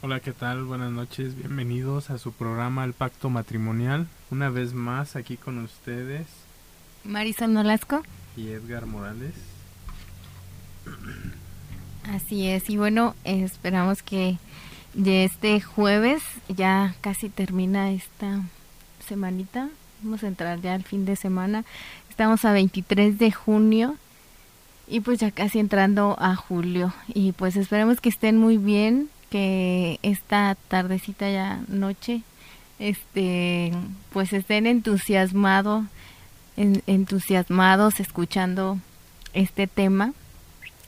Hola, ¿qué tal? Buenas noches, bienvenidos a su programa El Pacto Matrimonial. Una vez más aquí con ustedes. Marisol Nolasco. Y Edgar Morales. Así es, y bueno, esperamos que de este jueves ya casi termina esta semanita. Vamos a entrar ya al fin de semana. Estamos a 23 de junio y pues ya casi entrando a julio. Y pues esperemos que estén muy bien, que esta tardecita ya noche, este, pues estén entusiasmados, entusiasmados escuchando este tema.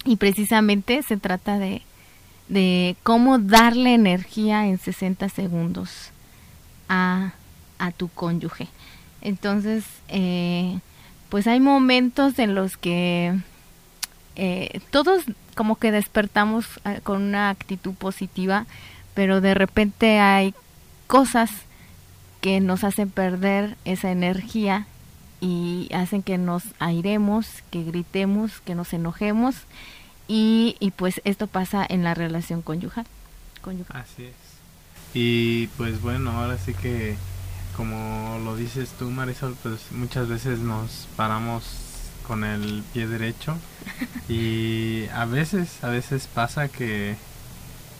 Y precisamente se trata de, de cómo darle energía en 60 segundos a, a tu cónyuge. Entonces, eh, pues hay momentos en los que eh, todos como que despertamos eh, con una actitud positiva, pero de repente hay cosas que nos hacen perder esa energía y hacen que nos airemos, que gritemos, que nos enojemos y, y pues esto pasa en la relación conyugal. conyugal. Así es. Y pues bueno, ahora sí que como lo dices tú Marisol, pues muchas veces nos paramos con el pie derecho. Y a veces, a veces pasa que,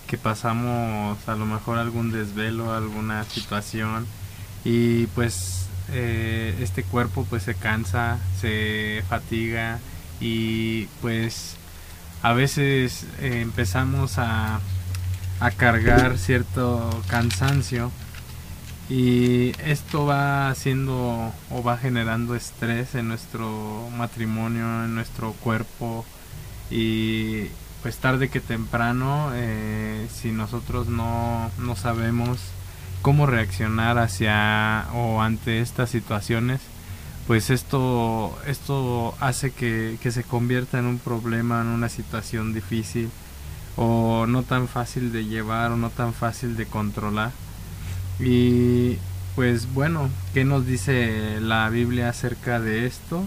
que pasamos a lo mejor algún desvelo, alguna situación y pues eh, este cuerpo pues se cansa, se fatiga y pues a veces eh, empezamos a, a cargar cierto cansancio y esto va haciendo o va generando estrés en nuestro matrimonio, en nuestro cuerpo. Y pues tarde que temprano eh, si nosotros no, no sabemos cómo reaccionar hacia o ante estas situaciones pues esto esto hace que, que se convierta en un problema en una situación difícil o no tan fácil de llevar o no tan fácil de controlar y pues bueno, ¿qué nos dice la Biblia acerca de esto?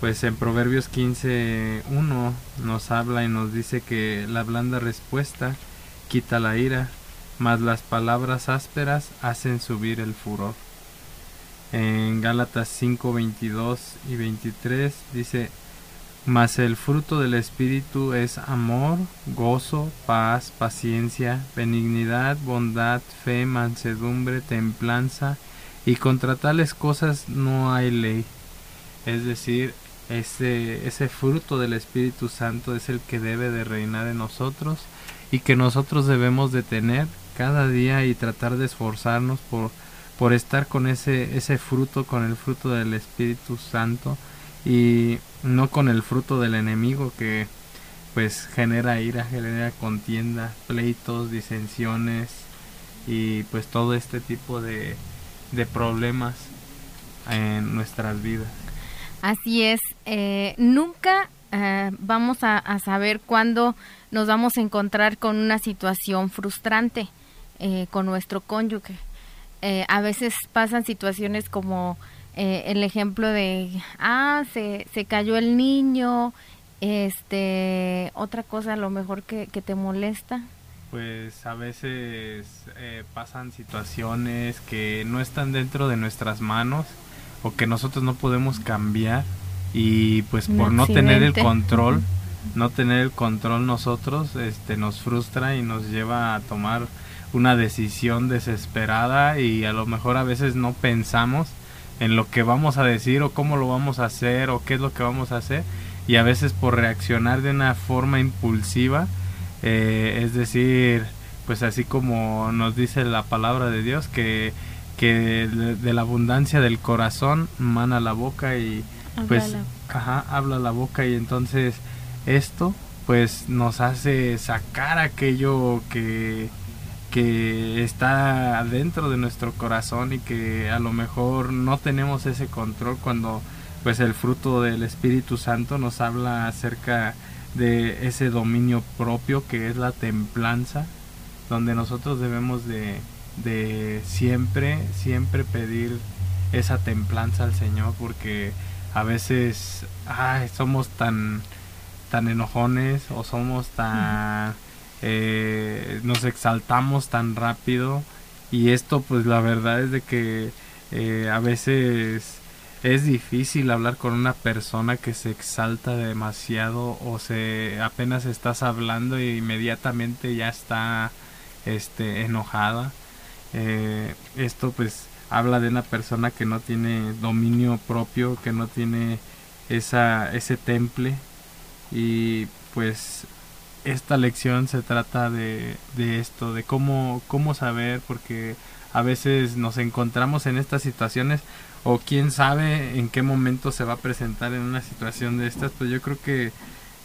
Pues en Proverbios 15.1 nos habla y nos dice que la blanda respuesta quita la ira, mas las palabras ásperas hacen subir el furor. En Gálatas 5.22 y 23 dice, mas el fruto del Espíritu es amor, gozo, paz, paciencia, benignidad, bondad, fe, mansedumbre, templanza, y contra tales cosas no hay ley. Es decir, ese, ese fruto del Espíritu Santo es el que debe de reinar en nosotros y que nosotros debemos de tener cada día y tratar de esforzarnos por, por estar con ese, ese fruto, con el fruto del Espíritu Santo y no con el fruto del enemigo que pues genera ira, genera contienda, pleitos, disensiones y pues todo este tipo de, de problemas en nuestras vidas. Así es, eh, nunca eh, vamos a, saber cuándo nos vamos a encontrar con una situación frustrante eh, con nuestro cónyuge. a veces pasan situaciones como eh, el ejemplo de, ah, se, se cayó el niño, este, otra cosa a lo mejor que, que te molesta. Pues a veces eh, pasan situaciones que no están dentro de nuestras manos o que nosotros no podemos cambiar y pues por no tener el control, no tener el control nosotros, este, nos frustra y nos lleva a tomar una decisión desesperada y a lo mejor a veces no pensamos en lo que vamos a decir o cómo lo vamos a hacer o qué es lo que vamos a hacer. Y a veces por reaccionar de una forma impulsiva eh, es decir pues así como nos dice la palabra de Dios que, que de, la abundancia del corazón mana la boca y pues ajá, habla la boca. Y entonces esto pues nos hace sacar aquello que que está dentro de nuestro corazón y que a lo mejor no tenemos ese control cuando pues el fruto del Espíritu Santo nos habla acerca de ese dominio propio que es la templanza donde nosotros debemos de, de siempre siempre pedir esa templanza al Señor porque a veces ay, somos tan tan enojones o somos tan eh, nos exaltamos tan rápido y esto pues la verdad es de que eh, a veces es difícil hablar con una persona que se exalta demasiado o se apenas estás hablando e inmediatamente ya está este enojada. Eh, esto pues habla de una persona que no tiene dominio propio que no tiene esa ese temple y pues esta lección se trata de, de esto, de cómo, cómo saber, porque a veces nos encontramos en estas situaciones o quién sabe en qué momento se va a presentar en una situación de estas, pues yo creo que,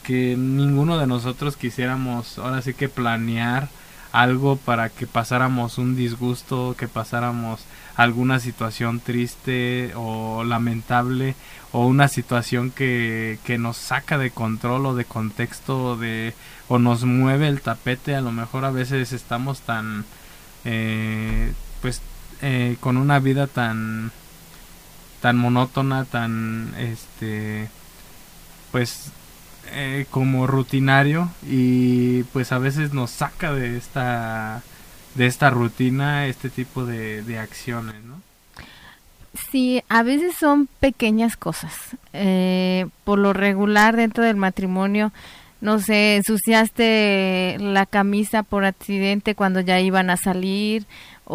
que ninguno de nosotros quisiéramos ahora sí que planear algo para que pasáramos un disgusto, que pasáramos alguna situación triste o lamentable o una situación que, que nos saca de control o de contexto de o nos mueve el tapete. A lo mejor a veces estamos tan eh, pues eh, con una vida tan tan monótona tan este pues eh, como rutinario y pues a veces nos saca de esta de esta rutina este tipo de, acciones, ¿no? Sí, a veces son pequeñas cosas. Eh, por lo regular dentro del matrimonio, no sé, ensuciaste la camisa por accidente cuando ya iban a salir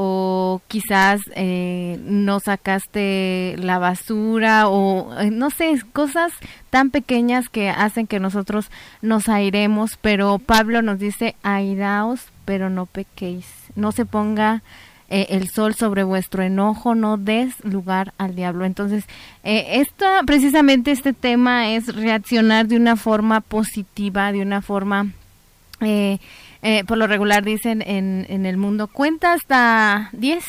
o quizás eh, no sacaste la basura o eh, no sé, cosas tan pequeñas que hacen que nosotros nos airemos, pero Pablo nos dice, airaos, pero no pequéis, no se ponga eh, el sol sobre vuestro enojo, no des lugar al diablo. Entonces, eh, precisamente este tema es reaccionar de una forma positiva, de una forma, eh, eh, por lo regular dicen en, en el mundo, cuenta hasta 10,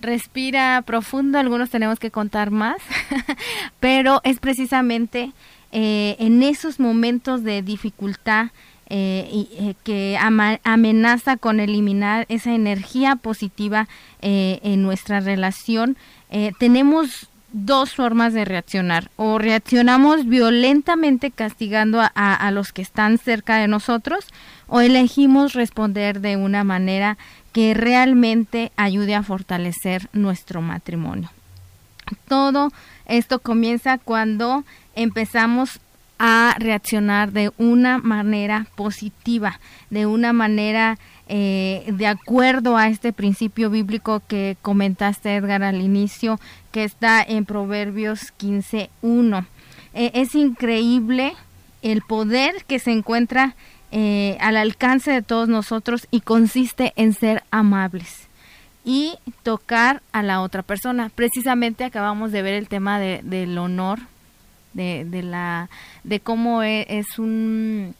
respira profundo, algunos tenemos que contar más, pero es precisamente en esos momentos de dificultad, eh, y, eh, que amenaza con eliminar esa energía positiva eh, en nuestra relación, tenemos dos formas de reaccionar. O reaccionamos violentamente castigando a, a, los que están cerca de nosotros, o elegimos responder de una manera que realmente ayude a fortalecer nuestro matrimonio. Todo esto comienza cuando empezamos a reaccionar de una manera positiva, de una manera eh, de acuerdo a este principio bíblico que comentaste Edgar al inicio, que está en Proverbios 15.1. Eh, es increíble el poder que se encuentra eh, al alcance de todos nosotros y consiste en ser amables y tocar a la otra persona. Precisamente acabamos de ver el tema de, del honor de, de la de cómo e, es, un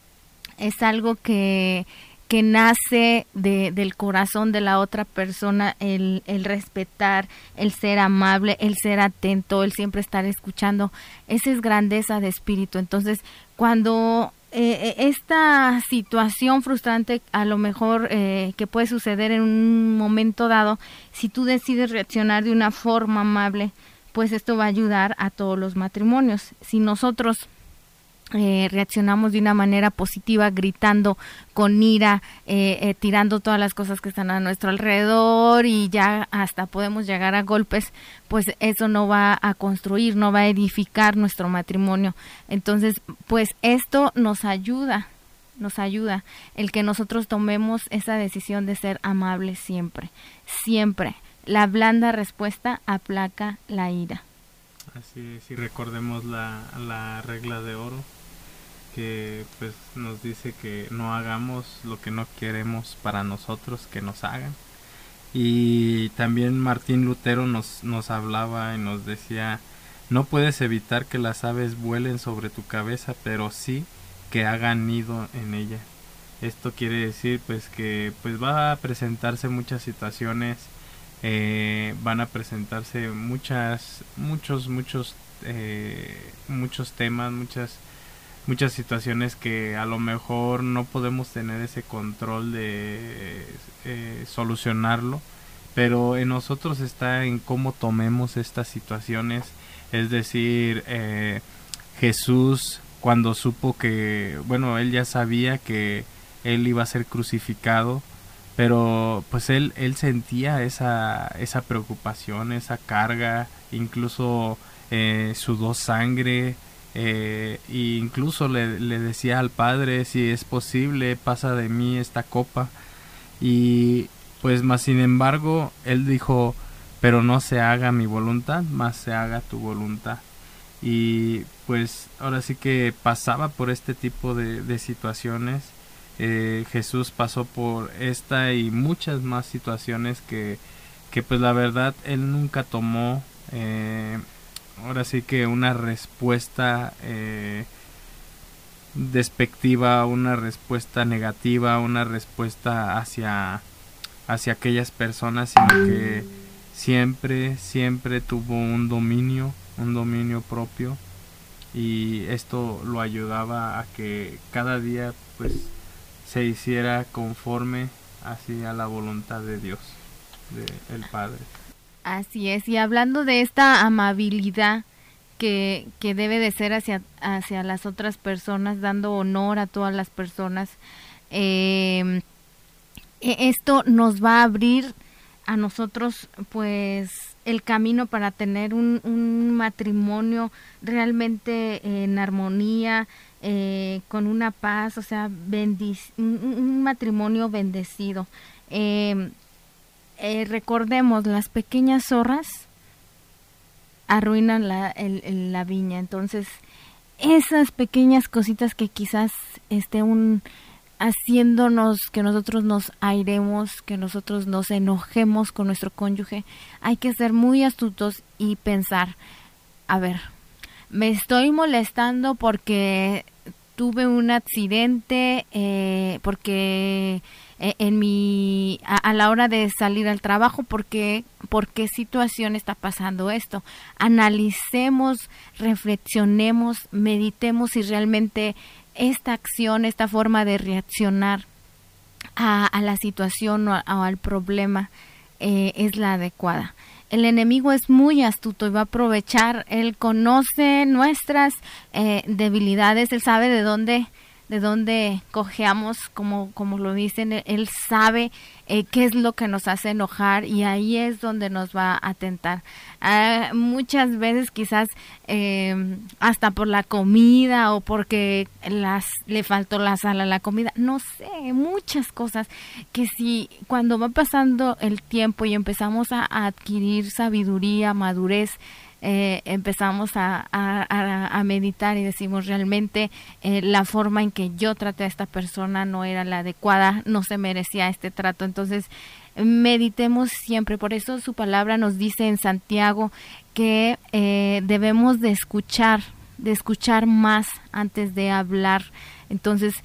es algo que que nace de, del corazón de la otra persona, el, el, respetar, el ser amable, el ser atento, el siempre estar escuchando. Esa es grandeza de espíritu. Entonces, cuando eh, e, esta situación frustrante, a lo mejor eh, que puede suceder en un momento dado, si tú decides reaccionar de una forma amable, pues esto va a ayudar a todos los matrimonios. Si nosotros eh, reaccionamos de una manera positiva, gritando con ira, eh, eh, tirando todas las cosas que están a nuestro alrededor y ya hasta podemos llegar a golpes, pues eso no va a construir, no va a edificar nuestro matrimonio. Entonces, pues esto nos ayuda, nos ayuda el que nosotros tomemos esa decisión de ser amables siempre, siempre la blanda respuesta aplaca la ira. Así es, y recordemos la, la regla de oro que pues nos dice que no hagamos lo que no queremos para nosotros que nos hagan. Y también Martín Lutero nos, nos hablaba y nos decía, no puedes evitar que las aves vuelen sobre tu cabeza, pero sí que hagan nido en ella. Esto quiere decir pues que pues va a presentarse muchas situaciones eh, van a presentarse muchas muchos muchos eh, muchos temas muchas muchas situaciones que a lo mejor no podemos tener ese control de eh, solucionarlo pero en nosotros está en cómo tomemos estas situaciones. Es decir Jesús cuando supo que bueno él ya sabía que él iba a ser crucificado, pero pues él, él sentía esa, esa preocupación, esa carga, incluso eh, sudó sangre, eh, e incluso le, decía al padre si es posible pasa de mí esta copa y pues más sin embargo él dijo pero no se haga mi voluntad más se haga tu voluntad y pues ahora sí que pasaba por este tipo de, situaciones. Eh, Jesús pasó por esta y muchas más situaciones que, que pues la verdad él nunca tomó eh, ahora sí que una respuesta eh, despectiva, una respuesta negativa, una respuesta hacia, hacia aquellas personas, sino que siempre, siempre tuvo un dominio, un dominio propio y esto lo ayudaba a que cada día pues se hiciera conforme hacia la voluntad de Dios, de el Padre. Así es, y hablando de esta amabilidad que, que debe de ser hacia, hacia las otras personas, dando honor a todas las personas, eh, esto nos va a abrir a nosotros pues el camino para tener un, un matrimonio realmente en armonía, eh, con una paz, o sea, un, matrimonio bendecido. Eh, eh, recordemos, las pequeñas zorras arruinan la, la viña. Entonces, esas pequeñas cositas que quizás esté un haciéndonos que nosotros nos airemos, que nosotros nos enojemos con nuestro cónyuge, hay que ser muy astutos y pensar, a ver, me estoy molestando porque tuve un accidente, eh, porque eh, en mi a, la hora de salir al trabajo porque por qué situación está pasando esto analicemos reflexionemos meditemos si realmente esta acción esta forma de reaccionar a, la situación o, al problema eh, es la adecuada. El enemigo es muy astuto y va a aprovechar, él conoce nuestras eh, debilidades, él sabe de dónde de dónde cojeamos, como, como lo dicen, Él sabe eh, qué es lo que nos hace enojar y ahí es donde nos va a tentar. Ah, muchas veces quizás eh, hasta por la comida o porque las, le faltó la sal a la comida, no sé, muchas cosas que si cuando va pasando el tiempo y empezamos a adquirir sabiduría, madurez, eh, empezamos a, a, meditar y decimos realmente eh, la forma en que yo traté a esta persona no era la adecuada, no se merecía este trato. Entonces, meditemos siempre. Por eso su palabra nos dice en Santiago que eh, debemos de escuchar, de escuchar más antes de hablar. Entonces,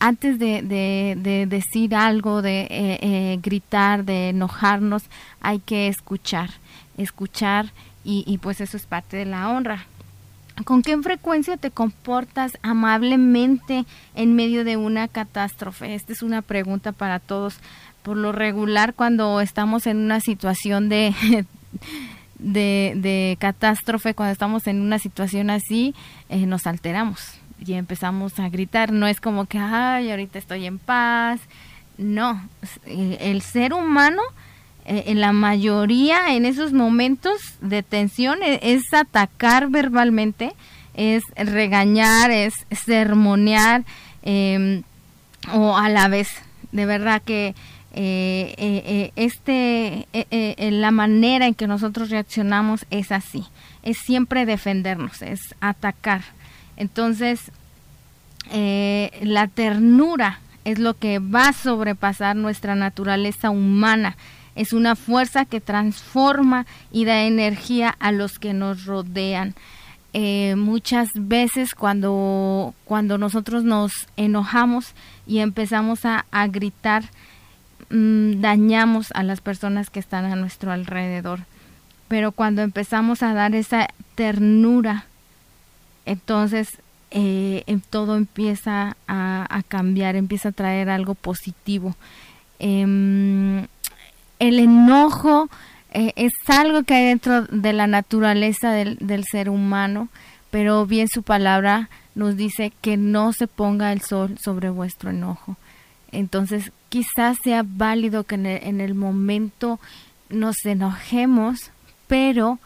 antes de, de, de, decir algo, de gritar, de enojarnos, hay que escuchar, escuchar y, pues eso es parte de la honra. ¿Con qué frecuencia te comportas amablemente en medio de una catástrofe? Esta es una pregunta para todos. Por lo regular, cuando estamos en una situación de, de, catástrofe, cuando estamos en una situación así, eh, nos alteramos y empezamos a gritar. No es como que, ay, ahorita estoy en paz. No, el ser humano eh, en la mayoría en esos momentos de tensión e, es, atacar verbalmente, es regañar, es sermonear em, o a la vez. De verdad que eh, eh, este, la manera en que nosotros reaccionamos es así, es siempre defendernos, es atacar. Entonces, la ternura es lo que va a sobrepasar nuestra naturaleza humana es una fuerza que transforma y da energía a los que nos rodean. Eh, muchas veces cuando, cuando nosotros nos enojamos y empezamos a, gritar, mm, dañamos a las personas que están a nuestro alrededor. Pero cuando empezamos a dar esa ternura, entonces eh, em, todo empieza a, cambiar, empieza a traer algo positivo. Em, el enojo eh, es algo que hay dentro de la naturaleza del, ser humano, pero bien su palabra nos dice que no se ponga el sol sobre vuestro enojo. Entonces, quizás sea válido que en el, momento nos enojemos, pero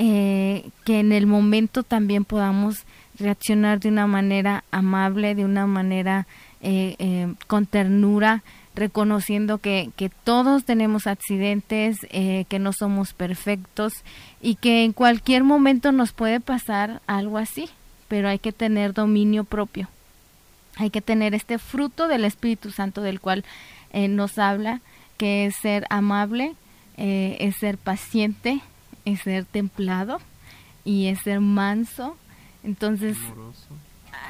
eh, que en el momento también podamos reaccionar de una manera amable, de una manera eh, con ternura, reconociendo que, que todos tenemos accidentes, que no somos perfectos y que en cualquier momento nos puede pasar algo así, pero hay que tener dominio propio. Hay que tener este fruto del Espíritu Santo del cual eh, nos habla, que es ser amable, eh, es ser paciente, es ser templado y es ser manso. Entonces,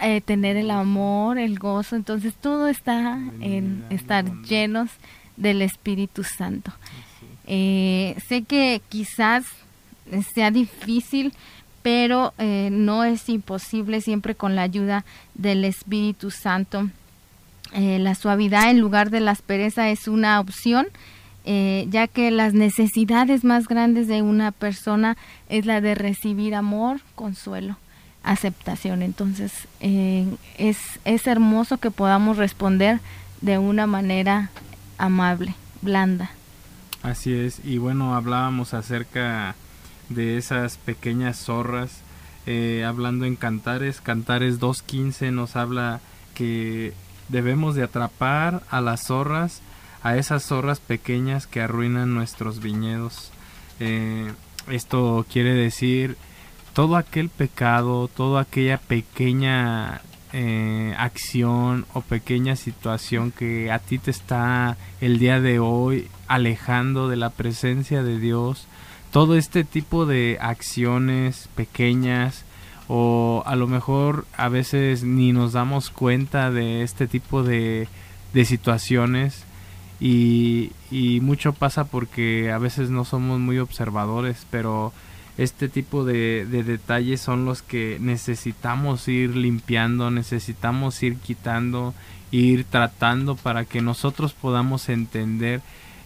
eh, tener el amor, el gozo. Entonces, todo está en estar llenos del Espíritu Santo. sé que quizás sea difícil pero eh, no es imposible siempre con la ayuda del Espíritu Santo. Eh, la suavidad en lugar de la aspereza es una opción, eh, ya que las necesidades más grandes de una persona es la de recibir amor, consuelo, aceptación. Entonces es, es hermoso que podamos responder de una manera amable, blanda. Así es, y bueno, hablábamos acerca de esas pequeñas zorras. Eh, hablando en Cantares, Cantares 2.15 nos habla que debemos de atrapar a las zorras, a esas zorras pequeñas que arruinan nuestros viñedos. Eh, esto quiere decir todo aquel pecado, toda aquella pequeña eh, acción o pequeña situación que a ti te está el día de hoy alejando de la presencia de Dios, todo este tipo de acciones pequeñas o a lo mejor a veces ni nos damos cuenta de este tipo de, de situaciones y, y, mucho pasa porque a veces no somos muy observadores pero este tipo de, de detalles son los que necesitamos ir limpiando necesitamos ir quitando ir tratando para que nosotros podamos entender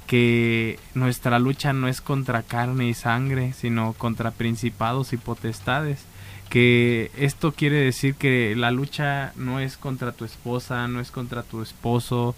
que nuestra lucha no es contra carne y sangre, sino contra principados y potestades. Que esto quiere decir que la lucha no es contra tu esposa, no es contra tu esposo,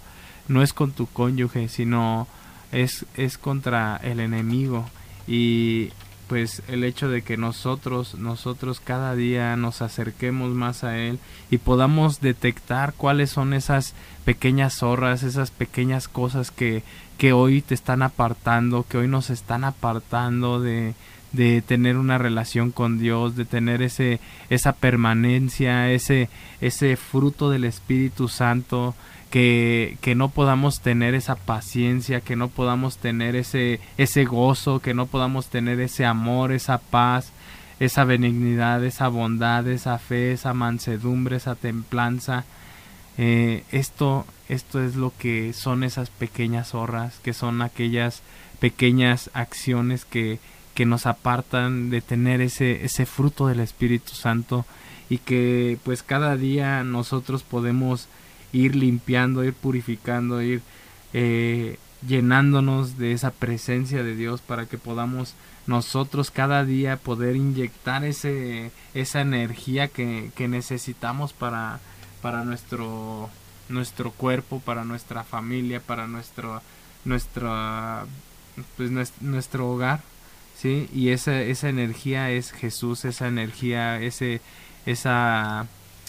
no es con tu cónyuge, sino es, es contra el enemigo. Y pues el hecho de que nosotros, nosotros cada día nos acerquemos más a Él y podamos detectar cuáles son esas pequeñas zorras, esas pequeñas cosas que, que hoy te están apartando, que hoy nos están apartando de, de tener una relación con Dios, de tener ese, esa permanencia, ese, ese fruto del Espíritu Santo, que, que no podamos tener esa paciencia, que no podamos tener ese, ese gozo, que no podamos tener ese amor, esa paz, esa benignidad, esa bondad, esa fe, esa mansedumbre, esa templanza. Eh, esto, esto es lo que son esas pequeñas zorras, que son aquellas pequeñas acciones que, que nos apartan de tener ese, ese fruto del Espíritu Santo y que pues cada día nosotros podemos ir limpiando, ir purificando, ir eh, llenándonos de esa presencia de Dios para que podamos nosotros cada día poder inyectar ese, esa energía que, que necesitamos para, para nuestro, nuestro cuerpo, para nuestra familia, para nuestro, nuestra, pues, nuestro, hogar. ¿sí? Y esa, esa energía es Jesús, esa energía, ese, esa,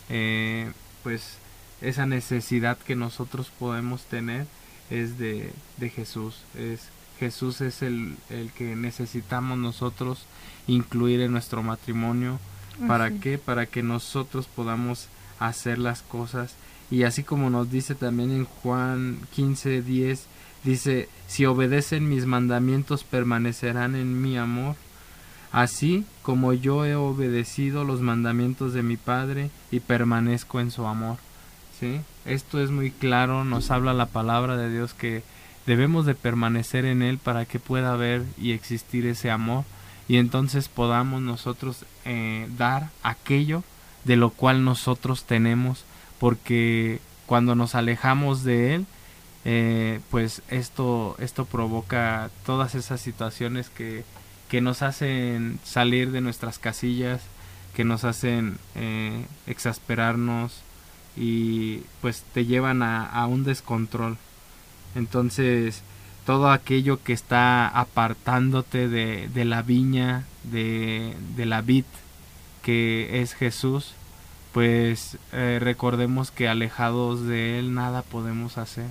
eh, pues, esa necesidad que nosotros podemos tener es de, de Jesús. Es, Jesús es el, el, que necesitamos nosotros incluir en nuestro matrimonio. ¿Para qué? Para que nosotros podamos hacer las cosas. Y así como nos dice también en Juan 15, 10, dice, si obedecen mis mandamientos permanecerán en mi amor. Así como yo he obedecido los mandamientos de mi Padre y permanezco en su amor. ¿Sí? Esto es muy claro, nos habla la palabra de Dios que debemos de permanecer en Él para que pueda haber y existir ese amor y entonces podamos nosotros eh, dar aquello de lo cual nosotros tenemos porque cuando nos alejamos de Él eh, pues esto esto provoca todas esas situaciones que, que nos hacen salir de nuestras casillas que nos hacen eh, exasperarnos y pues te llevan a, un descontrol. Entonces, todo aquello que está apartándote de, de la viña, de, de, la vid, que es Jesús, pues eh, recordemos que alejados de Él nada podemos hacer,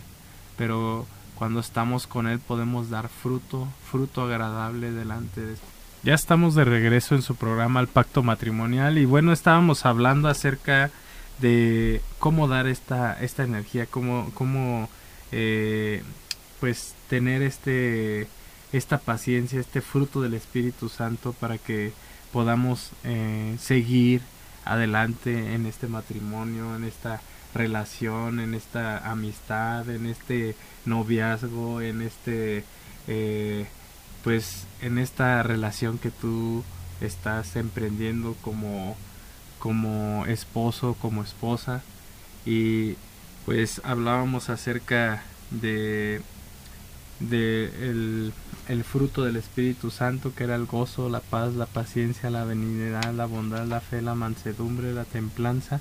pero cuando estamos con Él podemos dar fruto, fruto agradable delante de Él. Ya estamos de regreso en su programa El Pacto Matrimonial y bueno, estábamos hablando acerca cómo dar esta, esta energía, cómo, cómo eh, pues tener este, esta paciencia, este fruto del Espíritu Santo para que podamos eh, seguir adelante en este matrimonio, en esta relación, en esta amistad, en este noviazgo, en este eh, pues en esta relación que tú estás emprendiendo como como esposo, como esposa y pues hablábamos acerca de, de el, fruto del Espíritu Santo que era el gozo, la paz, la paciencia, la benignidad, la bondad, la fe, la mansedumbre, la templanza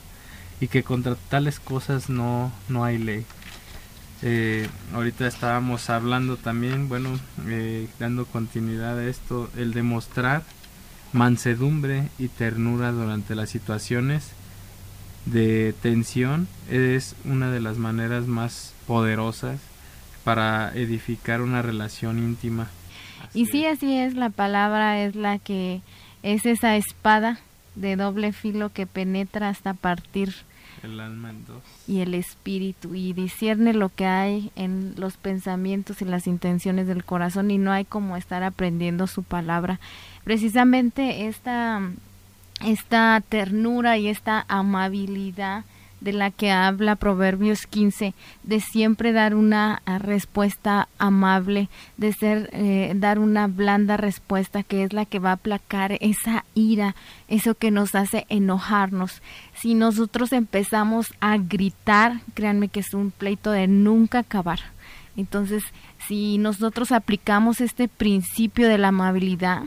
y que contra tales cosas no, no hay ley. Eh, ahorita estábamos hablando también, bueno, eh, dando continuidad a esto, el demostrar mansedumbre y ternura durante las situaciones de tensión es una de las maneras más poderosas para edificar una relación íntima. y sí, así es, la palabra es la que es esa espada de doble filo que penetra hasta partir el alma en dos. y el espíritu y discierne lo que hay en los pensamientos y las intenciones del corazón y no hay como estar aprendiendo su palabra precisamente esta, esta ternura y esta amabilidad de la que habla Proverbios 15, de siempre dar una respuesta amable, de ser, eh, dar una blanda respuesta que es la que va a aplacar esa ira, eso que nos hace enojarnos. Si nosotros empezamos a gritar, créanme que es un pleito de nunca acabar. Entonces, si nosotros aplicamos este principio de la amabilidad,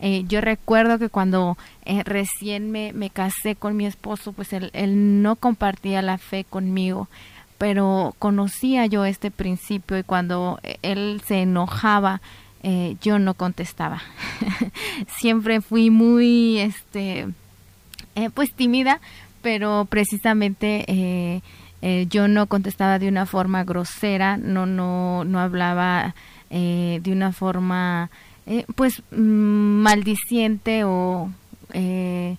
eh, yo recuerdo que cuando eh, recién me, me, casé con mi esposo, pues él, él no compartía la fe conmigo, pero conocía yo este principio y cuando eh, él se enojaba, yo no contestaba. Siempre fui muy, este, pues tímida, pero precisamente yo no contestaba de una forma grosera, no, no, no hablaba de una forma eh, pues mm, maldiciente o eh,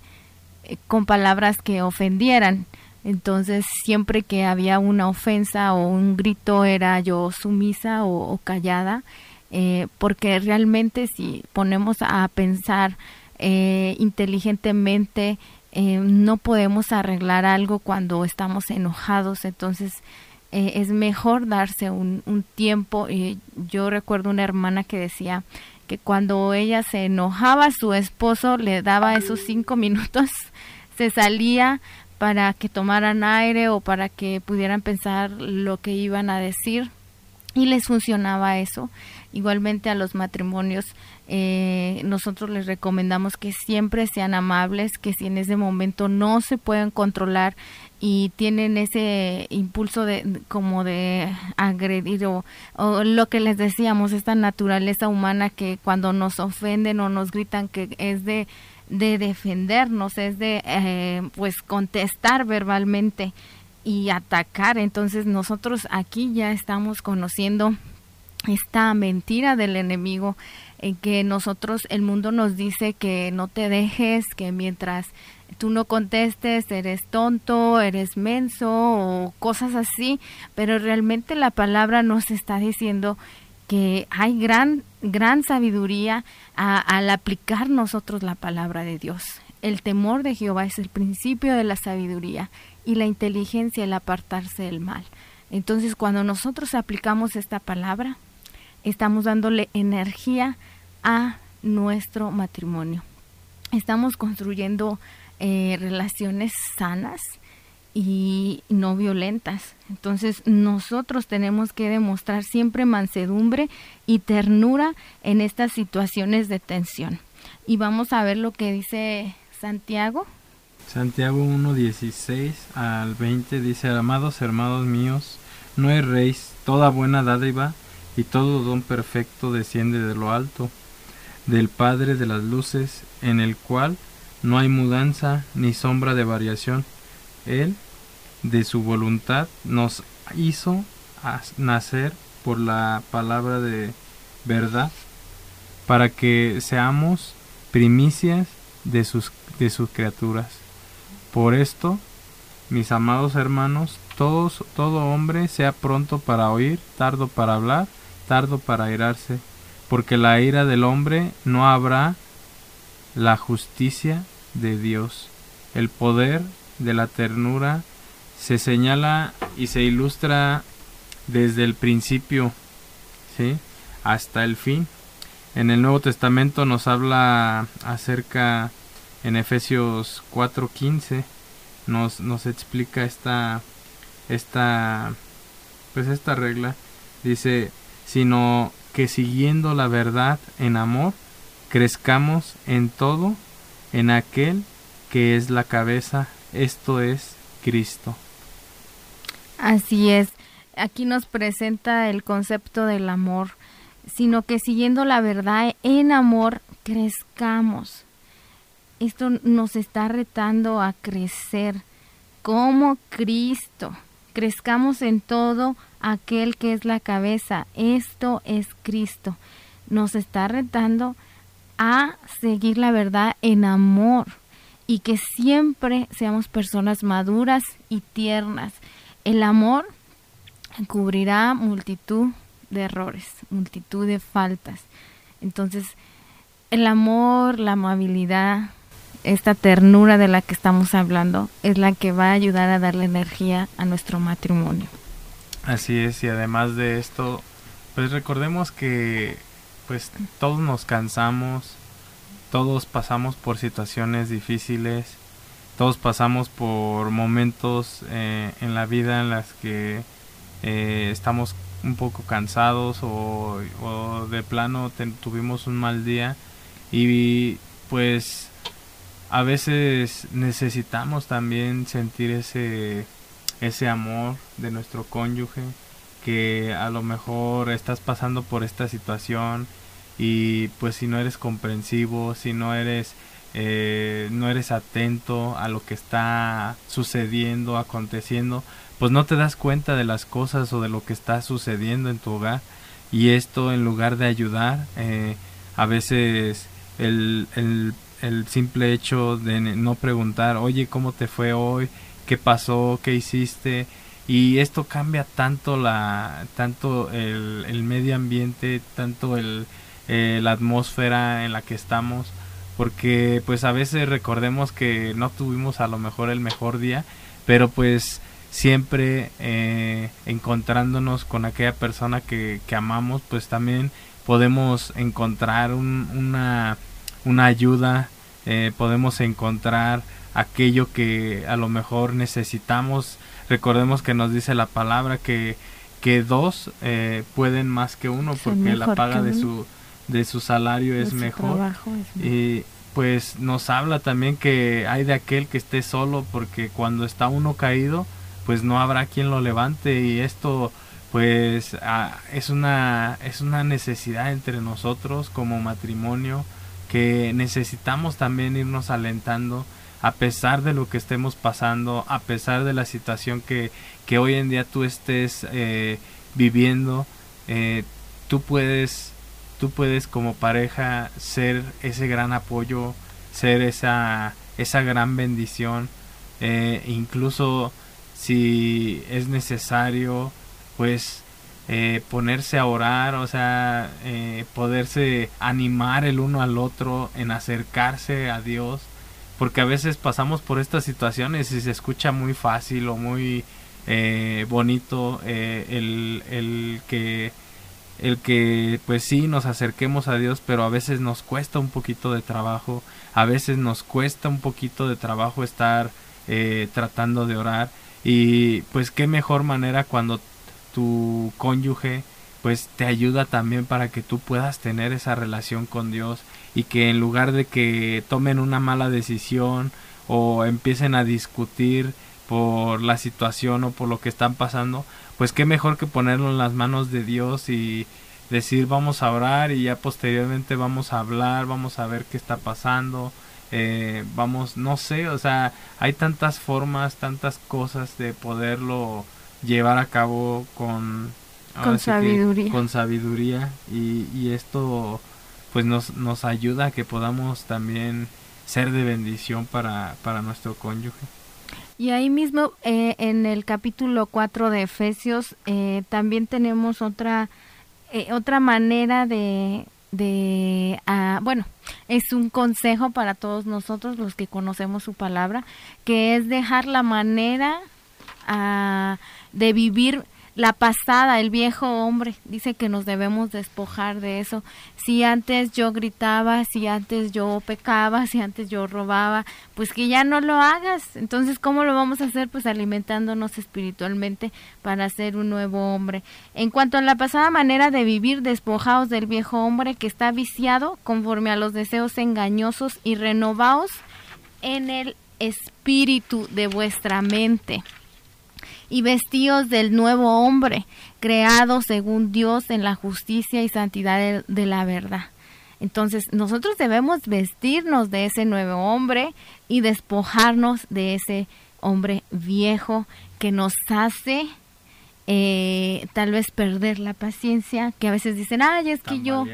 con palabras que ofendieran. Entonces siempre que había una ofensa o un grito era yo sumisa o, callada, eh, porque realmente si ponemos a pensar inteligentemente, no podemos arreglar algo cuando estamos enojados, entonces es mejor darse un, un tiempo. yo recuerdo una hermana que decía, que cuando ella se enojaba, su esposo le daba esos cinco minutos, se salía para que tomaran aire o para que pudieran pensar lo que iban a decir y les funcionaba eso. Igualmente a los matrimonios eh, nosotros les recomendamos que siempre sean amables, que si en ese momento no se pueden controlar y tienen ese impulso de como de agredir o, lo que les decíamos, esta naturaleza humana que cuando nos ofenden o nos gritan que es de, de defendernos, es de eh, pues contestar verbalmente y atacar. Entonces nosotros aquí ya estamos conociendo esta mentira del enemigo en que nosotros el mundo nos dice que no te dejes, que mientras tú no contestes eres tonto, eres menso o cosas así, pero realmente la palabra nos está diciendo que hay gran gran sabiduría al aplicar nosotros la palabra de Dios. El temor de Jehová es el principio de la sabiduría y la inteligencia el apartarse del mal. Entonces, cuando nosotros aplicamos esta palabra, estamos dándole energía a nuestro matrimonio. Estamos construyendo eh, relaciones sanas y no violentas. Entonces nosotros tenemos que demostrar siempre mansedumbre y ternura en estas situaciones de tensión. Y vamos a ver lo que dice Santiago. Santiago 1.16 al 20 dice, amados hermanos míos, no erréis, toda buena dádiva y todo don perfecto desciende de lo alto, del Padre de las luces, en el cual no hay mudanza ni sombra de variación. Él, de su voluntad, nos hizo nacer por la palabra de verdad, para que seamos primicias de sus, de sus criaturas. Por esto, mis amados hermanos, todos, todo hombre sea pronto para oír, tardo para hablar, tardo para airarse, porque la ira del hombre no habrá la justicia de Dios. El poder de la ternura se señala y se ilustra desde el principio, hasta el fin. En el Nuevo Testamento nos habla acerca en Efesios 4:15 nos, nos explica esta esta pues esta regla dice sino que siguiendo la verdad en amor crezcamos en todo en aquel que es la cabeza esto es Cristo así es aquí nos presenta el concepto del amor sino que siguiendo la verdad en amor crezcamos esto nos está retando a crecer como Cristo. Crezcamos en todo aquel que es la cabeza. Esto es Cristo. Nos está retando a seguir la verdad en amor y que siempre seamos personas maduras y tiernas. El amor cubrirá multitud de errores, multitud de faltas. Entonces, el amor, la amabilidad, esta ternura de la que estamos hablando es la que va a ayudar a darle energía a nuestro matrimonio. Así es, y además de esto, pues recordemos que pues todos nos cansamos, todos pasamos por situaciones difíciles, todos pasamos por momentos eh, en la vida en las que eh, estamos un poco cansados o, o de plano tuvimos un mal día y pues a veces necesitamos también sentir ese ese amor de nuestro cónyuge a lo mejor estás pasando por esta situación y pues si no eres comprensivo si no eres eh, no eres atento a lo que está sucediendo aconteciendo pues no te das cuenta de las cosas o de lo que está sucediendo en tu hogar y esto en lugar de ayudar eh, a veces el, el el simple hecho de no preguntar, oye, ¿cómo te fue hoy? ¿Qué pasó? ¿Qué hiciste? Y esto cambia tanto la, tanto el, el medio ambiente, tanto el, eh, la atmósfera en la que estamos, porque pues a veces recordemos que no tuvimos a lo mejor el mejor día, pero pues siempre eh, encontrándonos con aquella persona que, que amamos, pues también podemos encontrar un, una una ayuda, eh, podemos encontrar aquello que a lo mejor necesitamos. Recordemos que nos dice la palabra que, que dos eh, pueden más que uno porque la paga de su, de su salario es mejor. Y pues nos habla también que hay de aquel que esté solo porque cuando está uno caído pues no habrá quien lo levante y esto pues ah, es una es una necesidad entre nosotros como matrimonio que necesitamos también irnos alentando a pesar de lo que estemos pasando, a pesar de la situación que, que hoy en día tú estés eh, viviendo, eh, tú puedes, tú puedes como pareja ser ese gran apoyo, ser esa, esa gran bendición, eh, incluso si es necesario, pues ponerse a orar, o sea, poderse animar el uno al otro en acercarse a Dios, porque a veces pasamos por estas situaciones y se escucha muy fácil o muy eh, bonito el, el que el que pues sí nos acerquemos a Dios pero a veces nos cuesta un poquito de trabajo a veces nos cuesta un poquito de trabajo estar tratando de orar. Y pues qué mejor manera cuando tu cónyuge pues te ayuda también para que tú puedas tener esa relación con Dios y que en lugar de que tomen una mala decisión o empiecen a discutir por la situación o por lo que están pasando, pues qué mejor que ponerlo en las manos de Dios y decir vamos a orar y ya posteriormente vamos a hablar, vamos a ver qué está pasando, eh, vamos, no sé, o sea, hay tantas formas, tantas cosas de poderlo llevar a cabo con, con sabiduría. con sabiduría y, y esto pues nos, nos ayuda a que podamos también ser de bendición para, para nuestro cónyuge. Y ahí mismo eh, en el capítulo 4 de Efesios eh, también tenemos otra, eh, otra manera de, de ah, bueno, es un consejo para todos nosotros los que conocemos su palabra, que es dejar la manera ah, de vivir la pasada, el viejo hombre, dice que nos debemos despojar de eso. Si antes yo gritaba, si antes yo pecaba, si antes yo robaba, pues que ya no lo hagas. Entonces, ¿cómo lo vamos a hacer? Pues alimentándonos espiritualmente para ser un nuevo hombre. En cuanto a la pasada manera de vivir, despojados del viejo hombre que está viciado conforme a los deseos engañosos y renovados en el espíritu de vuestra mente y vestidos del nuevo hombre, creado según Dios en la justicia y santidad de, la verdad. Entonces nosotros debemos vestirnos de ese nuevo hombre y despojarnos de ese hombre viejo que nos hace eh, tal vez perder la paciencia, que a veces dicen, ay, es que yo,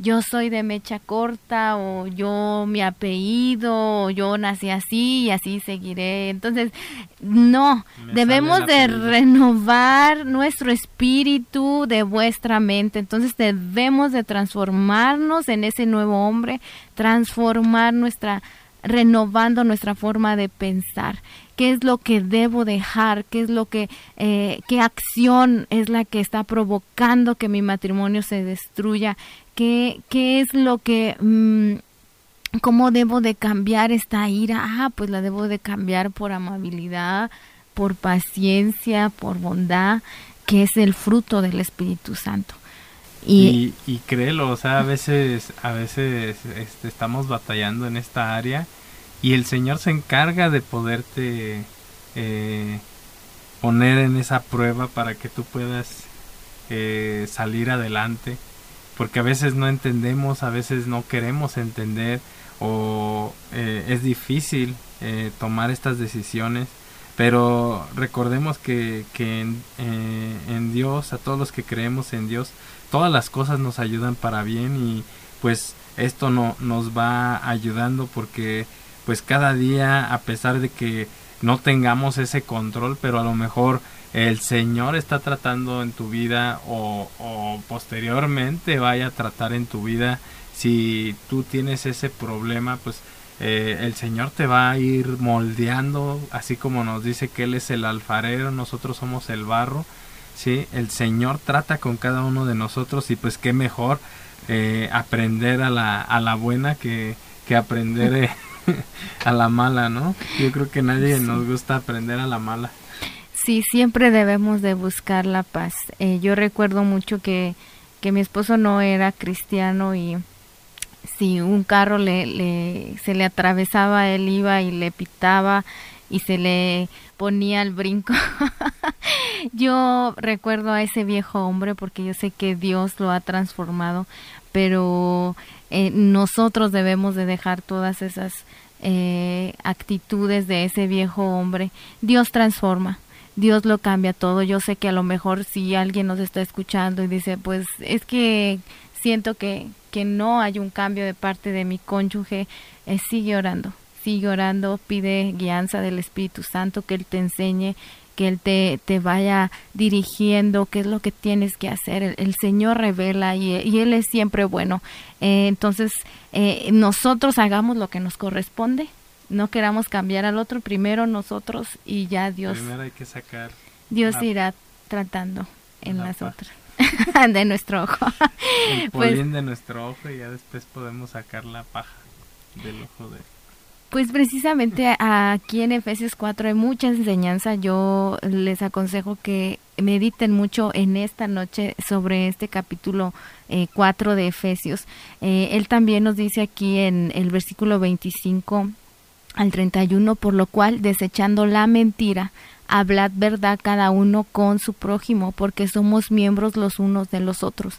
yo soy de mecha corta, o yo mi apellido, o yo nací así y así seguiré. Entonces, no, debemos de renovar nuestro espíritu de vuestra mente. Entonces, debemos de transformarnos en ese nuevo hombre, transformar nuestra renovando nuestra forma de pensar qué es lo que debo dejar, qué es lo que, eh, qué acción es la que está provocando que mi matrimonio se destruya, qué, qué es lo que, mm, cómo debo de cambiar esta ira, ah, pues la debo de cambiar por amabilidad, por paciencia, por bondad, que es el fruto del Espíritu Santo. Y, y, créelo, o sea, a veces, a veces este, estamos batallando en esta área y el Señor se encarga de poderte eh, poner en esa prueba para que tú puedas eh, salir adelante. Porque a veces no entendemos, a veces no queremos entender o eh, es difícil tomar estas decisiones. Pero recordemos que, que en, en, Dios, a todos los que creemos en Dios, todas las cosas nos ayudan para bien y pues esto no, nos va ayudando porque pues cada día, a pesar de que no tengamos ese control, pero a lo mejor el Señor está tratando en tu vida o, posteriormente vaya a tratar en tu vida, si tú tienes ese problema, pues eh, el Señor te va a ir moldeando, así como nos dice que Él es el alfarero, nosotros somos el barro, ¿sí? El Señor trata con cada uno de nosotros y pues qué mejor eh, aprender a la, a la buena que, que aprender... Eh, a la mala, ¿no? Yo creo que nadie nos gusta aprender a la mala. Sí, siempre debemos de buscar la paz. Eh, yo recuerdo mucho que, que mi esposo no era cristiano y si un carro le, le, se le atravesaba, él iba y le pitaba y se le ponía el brinco. yo recuerdo a ese viejo hombre porque yo sé que Dios lo ha transformado, pero eh, nosotros debemos de dejar todas esas eh, actitudes de ese viejo hombre. Dios transforma. Dios lo cambia todo. Yo sé que a lo mejor si alguien nos está escuchando y dice, pues es que siento que, que no hay un cambio de parte de mi cónyuge, eh, sigue orando, sigue orando, pide guianza del Espíritu Santo, que Él te enseñe que Él te, te vaya dirigiendo, qué es lo que tienes que hacer. El, Señor revela y, Él es siempre bueno. Eh, entonces, eh, nosotros hagamos lo que nos corresponde, no queramos cambiar al otro, primero nosotros y ya Dios. Primero hay que sacar. Dios irá tratando en las otras. de nuestro ojo. El pues de nuestro ojo y ya después podemos sacar la paja del ojo de pues precisamente aquí en Efesios 4 hay mucha enseñanza. Yo les aconsejo que mediten mucho en esta noche sobre este capítulo 4 eh, de Efesios. Eh, él también nos dice aquí en el versículo 25 al 31, por lo cual, desechando la mentira, hablad verdad cada uno con su prójimo, porque somos miembros los unos de los otros.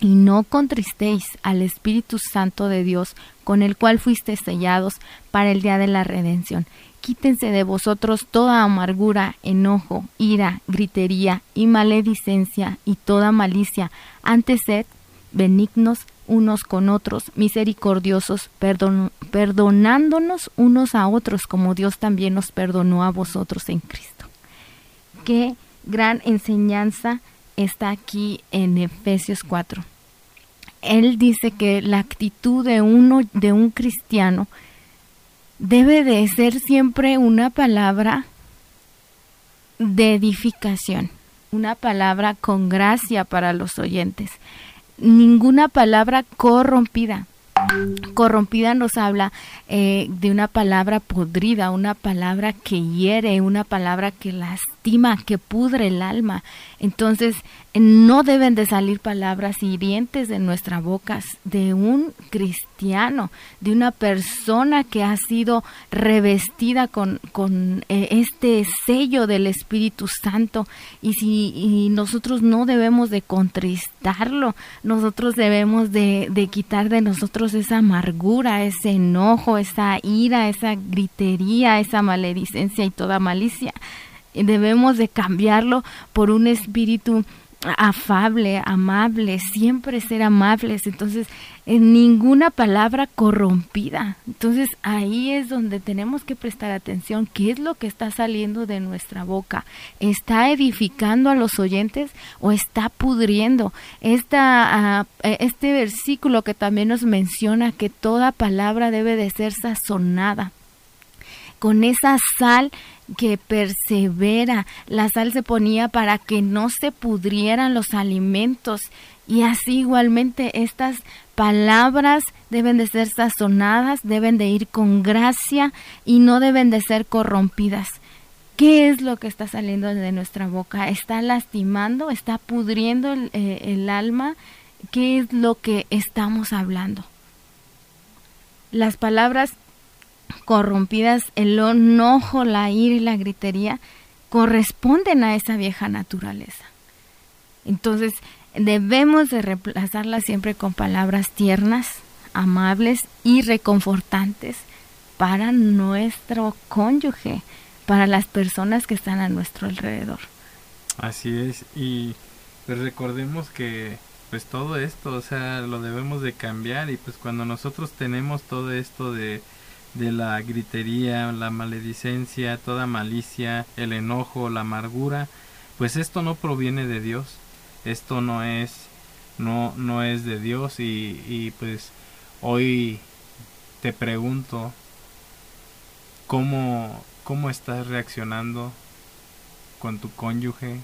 Y no contristéis al Espíritu Santo de Dios, con el cual fuisteis sellados para el día de la redención. Quítense de vosotros toda amargura, enojo, ira, gritería y maledicencia y toda malicia. Antes sed benignos unos con otros, misericordiosos, perdonándonos unos a otros, como Dios también nos perdonó a vosotros en Cristo. Qué gran enseñanza está aquí en Efesios 4. Él dice que la actitud de uno de un cristiano debe de ser siempre una palabra de edificación, una palabra con gracia para los oyentes, ninguna palabra corrompida. Corrompida nos habla eh, de una palabra podrida, una palabra que hiere, una palabra que lastima, que pudre el alma. Entonces, no deben de salir palabras hirientes de nuestra boca de un cristiano, de una persona que ha sido revestida con, con eh, este sello del Espíritu Santo. Y si nosotros no debemos de contristarlo, nosotros debemos de, de quitar de nosotros esa amargura, ese enojo, esa ira, esa gritería, esa maledicencia y toda malicia. Debemos de cambiarlo por un espíritu afable, amable, siempre ser amables, entonces en ninguna palabra corrompida. Entonces ahí es donde tenemos que prestar atención, qué es lo que está saliendo de nuestra boca. ¿Está edificando a los oyentes o está pudriendo? Esta, ah, este versículo que también nos menciona que toda palabra debe de ser sazonada con esa sal que persevera. La sal se ponía para que no se pudrieran los alimentos. Y así igualmente estas palabras deben de ser sazonadas, deben de ir con gracia y no deben de ser corrompidas. ¿Qué es lo que está saliendo de nuestra boca? ¿Está lastimando? ¿Está pudriendo el, eh, el alma? ¿Qué es lo que estamos hablando? Las palabras corrompidas, el enojo, la ira y la gritería corresponden a esa vieja naturaleza. Entonces, debemos de reemplazarla siempre con palabras tiernas, amables y reconfortantes para nuestro cónyuge, para las personas que están a nuestro alrededor. Así es, y pues recordemos que pues todo esto, o sea, lo debemos de cambiar y pues cuando nosotros tenemos todo esto de de la gritería, la maledicencia, toda malicia, el enojo, la amargura, pues esto no proviene de Dios, esto no es, no, no es de Dios y, y pues hoy te pregunto cómo, cómo estás reaccionando con tu cónyuge,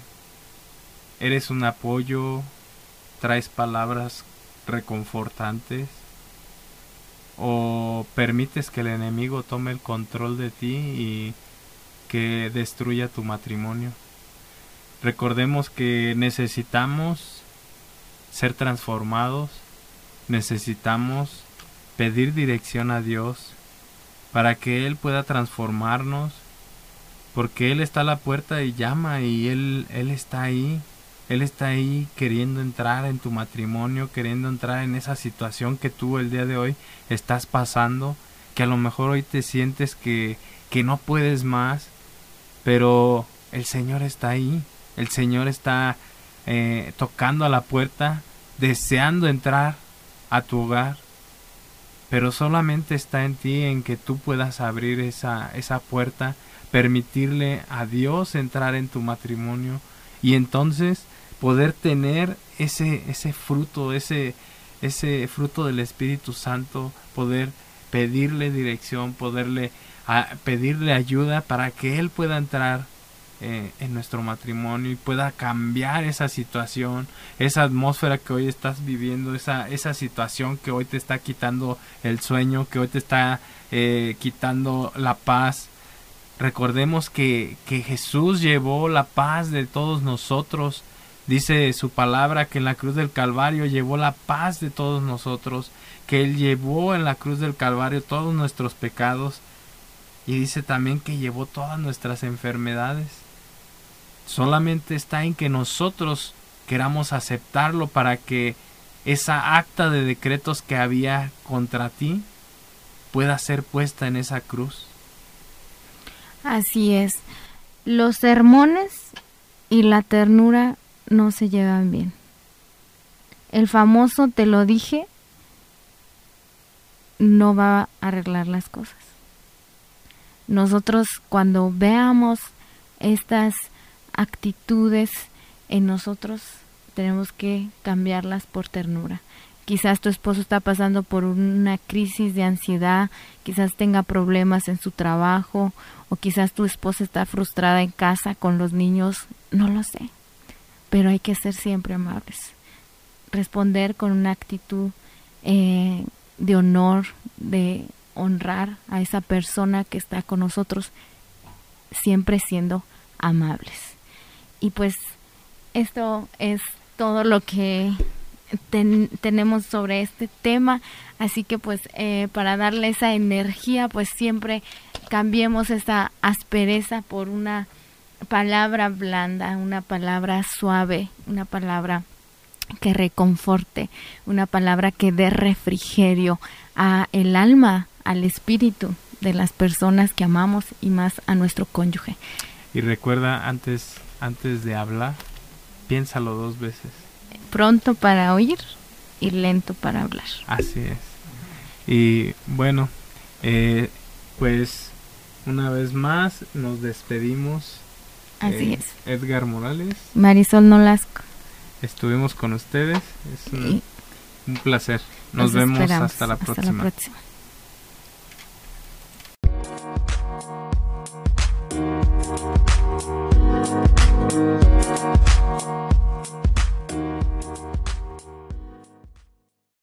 eres un apoyo, traes palabras reconfortantes, o permites que el enemigo tome el control de ti y que destruya tu matrimonio. Recordemos que necesitamos ser transformados, necesitamos pedir dirección a Dios para que Él pueda transformarnos, porque Él está a la puerta y llama y Él, Él está ahí él está ahí queriendo entrar en tu matrimonio, queriendo entrar en esa situación que tú el día de hoy estás pasando, que a lo mejor hoy te sientes que, que no puedes más, pero el Señor está ahí, el Señor está eh, tocando a la puerta, deseando entrar a tu hogar, pero solamente está en ti en que tú puedas abrir esa, esa puerta, permitirle a Dios entrar en tu matrimonio. Y entonces poder tener ese, ese fruto, ese, ese fruto del Espíritu Santo, poder pedirle dirección, poderle a, pedirle ayuda para que Él pueda entrar eh, en nuestro matrimonio y pueda cambiar esa situación, esa atmósfera que hoy estás viviendo, esa, esa situación que hoy te está quitando el sueño, que hoy te está eh, quitando la paz. Recordemos que, que Jesús llevó la paz de todos nosotros. Dice su palabra que en la cruz del Calvario llevó la paz de todos nosotros, que Él llevó en la cruz del Calvario todos nuestros pecados y dice también que llevó todas nuestras enfermedades. Solamente está en que nosotros queramos aceptarlo para que esa acta de decretos que había contra ti pueda ser puesta en esa cruz. Así es. Los sermones y la ternura no se llevan bien. El famoso te lo dije no va a arreglar las cosas. Nosotros cuando veamos estas actitudes en nosotros tenemos que cambiarlas por ternura. Quizás tu esposo está pasando por una crisis de ansiedad, quizás tenga problemas en su trabajo o quizás tu esposa está frustrada en casa con los niños, no lo sé. Pero hay que ser siempre amables. Responder con una actitud eh, de honor, de honrar a esa persona que está con nosotros, siempre siendo amables. Y pues esto es todo lo que tenemos sobre este tema. Así que pues eh, para darle esa energía, pues siempre cambiemos esa aspereza por una palabra blanda, una palabra suave, una palabra que reconforte, una palabra que dé refrigerio a el alma, al espíritu de las personas que amamos y más a nuestro cónyuge. Y recuerda antes antes de hablar, piénsalo dos veces. Pronto para oír y lento para hablar. Así es. Y bueno, eh, pues una vez más nos despedimos. Así es. Edgar Morales. Marisol Nolasco. Estuvimos con ustedes. Es un, placer. Nos, vemos hasta la próxima. Hasta la próxima.